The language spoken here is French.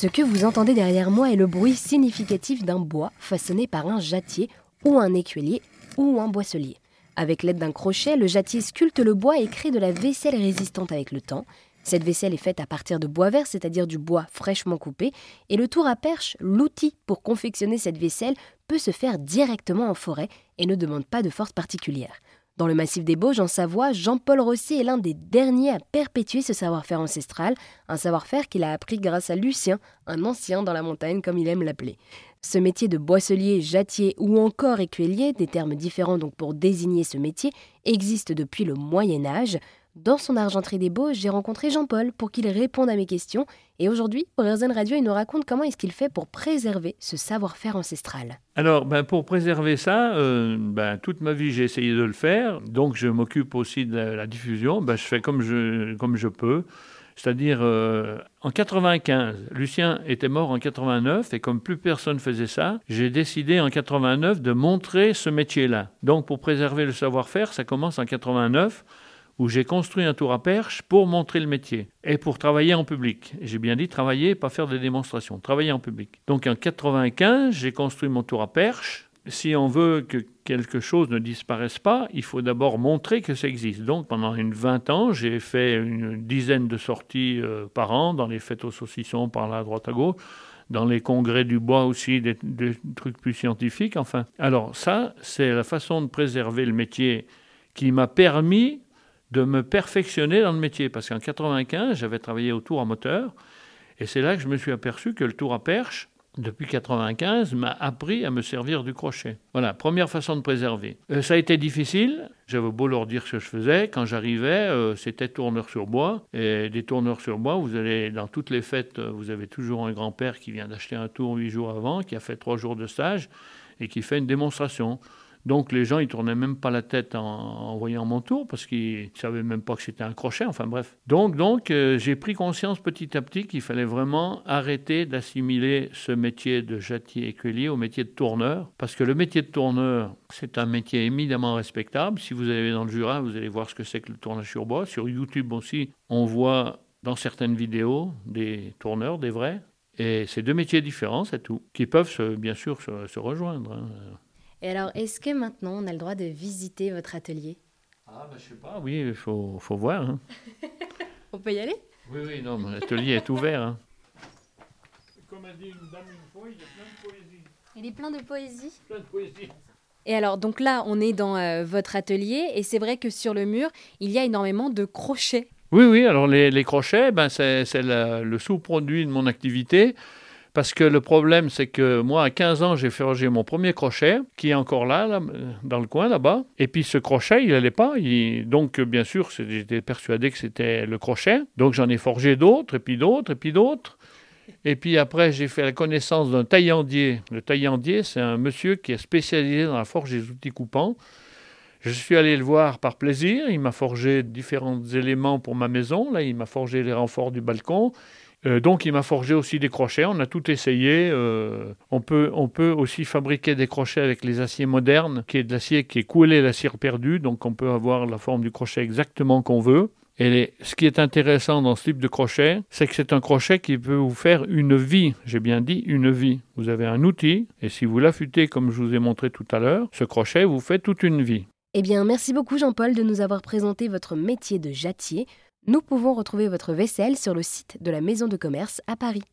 Ce que vous entendez derrière moi est le bruit significatif d'un bois façonné par un jattier ou un écuelier ou un boisselier. Avec l'aide d'un crochet, le jattier sculpte le bois et crée de la vaisselle résistante avec le temps. Cette vaisselle est faite à partir de bois vert, c'est-à-dire du bois fraîchement coupé, et le tour à perche, l'outil pour confectionner cette vaisselle, peut se faire directement en forêt et ne demande pas de force particulière. Dans le massif des Bauges, en Savoie, Jean-Paul Rossi est l'un des derniers à perpétuer ce savoir-faire ancestral, un savoir-faire qu'il a appris grâce à Lucien, un ancien dans la montagne comme il aime l'appeler. Ce métier de boisselier, jattier ou encore écuelier, des termes différents donc pour désigner ce métier, existe depuis le Moyen Âge. Dans son argenterie des Beaux, j'ai rencontré Jean-Paul pour qu'il réponde à mes questions. Et aujourd'hui, pour Radio, il nous raconte comment est-ce qu'il fait pour préserver ce savoir-faire ancestral. Alors, ben, pour préserver ça, euh, ben, toute ma vie, j'ai essayé de le faire. Donc, je m'occupe aussi de la, diffusion. Ben, je fais comme je, comme je peux. C'est-à-dire, euh, en 95, Lucien était mort en 89, et comme plus personne faisait ça, j'ai décidé en 89 de montrer ce métier-là. Donc, pour préserver le savoir-faire, ça commence en 89 où j'ai construit un tour à perche pour montrer le métier et pour travailler en public. J'ai bien dit travailler, pas faire des démonstrations, travailler en public. Donc en 95, j'ai construit mon tour à perche. Si on veut que quelque chose ne disparaisse pas, il faut d'abord montrer que ça existe. Donc pendant une 20 ans, j'ai fait une dizaine de sorties euh, par an dans les fêtes aux saucissons par là à droite à gauche dans les congrès du bois aussi, des, des, trucs plus scientifiques. Enfin, alors ça, c'est la façon de préserver le métier qui m'a permis de me perfectionner dans le métier. Parce qu'en 95, j'avais travaillé au tour à moteur. Et c'est là que je me suis aperçu que le tour à perche, depuis 95, m'a appris à me servir du crochet. Voilà, première façon de préserver. Euh, ça a été difficile. J'avais beau leur dire ce que je faisais. Quand j'arrivais, euh, c'était tourneur sur bois. Et des tourneurs sur bois, vous allez dans toutes les fêtes, euh, vous avez toujours un grand-père qui vient d'acheter un tour huit jours avant, qui a fait trois jours de stage et qui fait une démonstration. Donc les gens, ils tournaient même pas la tête en, voyant mon tour parce qu'ils savaient même pas que c'était un crochet. Enfin bref. Donc donc euh, j'ai pris conscience petit à petit qu'il fallait vraiment arrêter d'assimiler ce métier de jattier écuelier au métier de tourneur parce que le métier de tourneur, c'est un métier éminemment respectable. Si vous allez dans le Jura, vous allez voir ce que c'est que le tournage sur bois. Sur YouTube aussi, on voit dans certaines vidéos des tourneurs, des vrais. Et c'est deux métiers différents, c'est tout, qui peuvent bien sûr se, rejoindre. Hein. Et alors, est-ce que maintenant on a le droit de visiter votre atelier? Ah, ben, je sais pas, oui, il faut, faut, voir. Hein. on peut y aller? Oui, oui, non, mon atelier est ouvert. Hein. Comme a dit une dame une fois, il y a plein de poésie. Il est plein de poésie Plein de poésie. Et alors, donc là, on est dans euh, votre atelier, et c'est vrai que sur le mur, il y a énormément de crochets. Oui, oui, alors les, les crochets, ben, c'est le sous-produit de mon activité. Parce que le problème, c'est que moi, à 15 ans, j'ai forgé mon premier crochet, qui est encore là, dans le coin là-bas. Et puis ce crochet, il n'allait pas. Donc, bien sûr, j'étais persuadé que c'était le crochet. Donc, j'en ai forgé d'autres, et puis d'autres, et puis d'autres. Et puis après, j'ai fait la connaissance d'un taillandier. Le taillandier, c'est un monsieur qui est spécialisé dans la forge des outils coupants. Je suis allé le voir par plaisir. Il m'a forgé différents éléments pour ma maison. Là, il m'a forgé les renforts du balcon. Euh, donc il m'a forgé aussi des crochets, on a tout essayé. Euh, on, peut, on peut aussi fabriquer des crochets avec les aciers modernes, qui est de l'acier qui est coulé la cire perdue, donc on peut avoir la forme du crochet exactement qu'on veut. Et ce qui est intéressant dans ce type de crochet, c'est que c'est un crochet qui peut vous faire une vie. J'ai bien dit une vie. Vous avez un outil, et si vous l'affûtez comme je vous ai montré tout à l'heure, ce crochet vous fait toute une vie. Eh bien, merci beaucoup Jean-Paul de nous avoir présenté votre métier de jattier. Nous pouvons retrouver votre vaisselle sur le site de la Maison de commerce à Paris.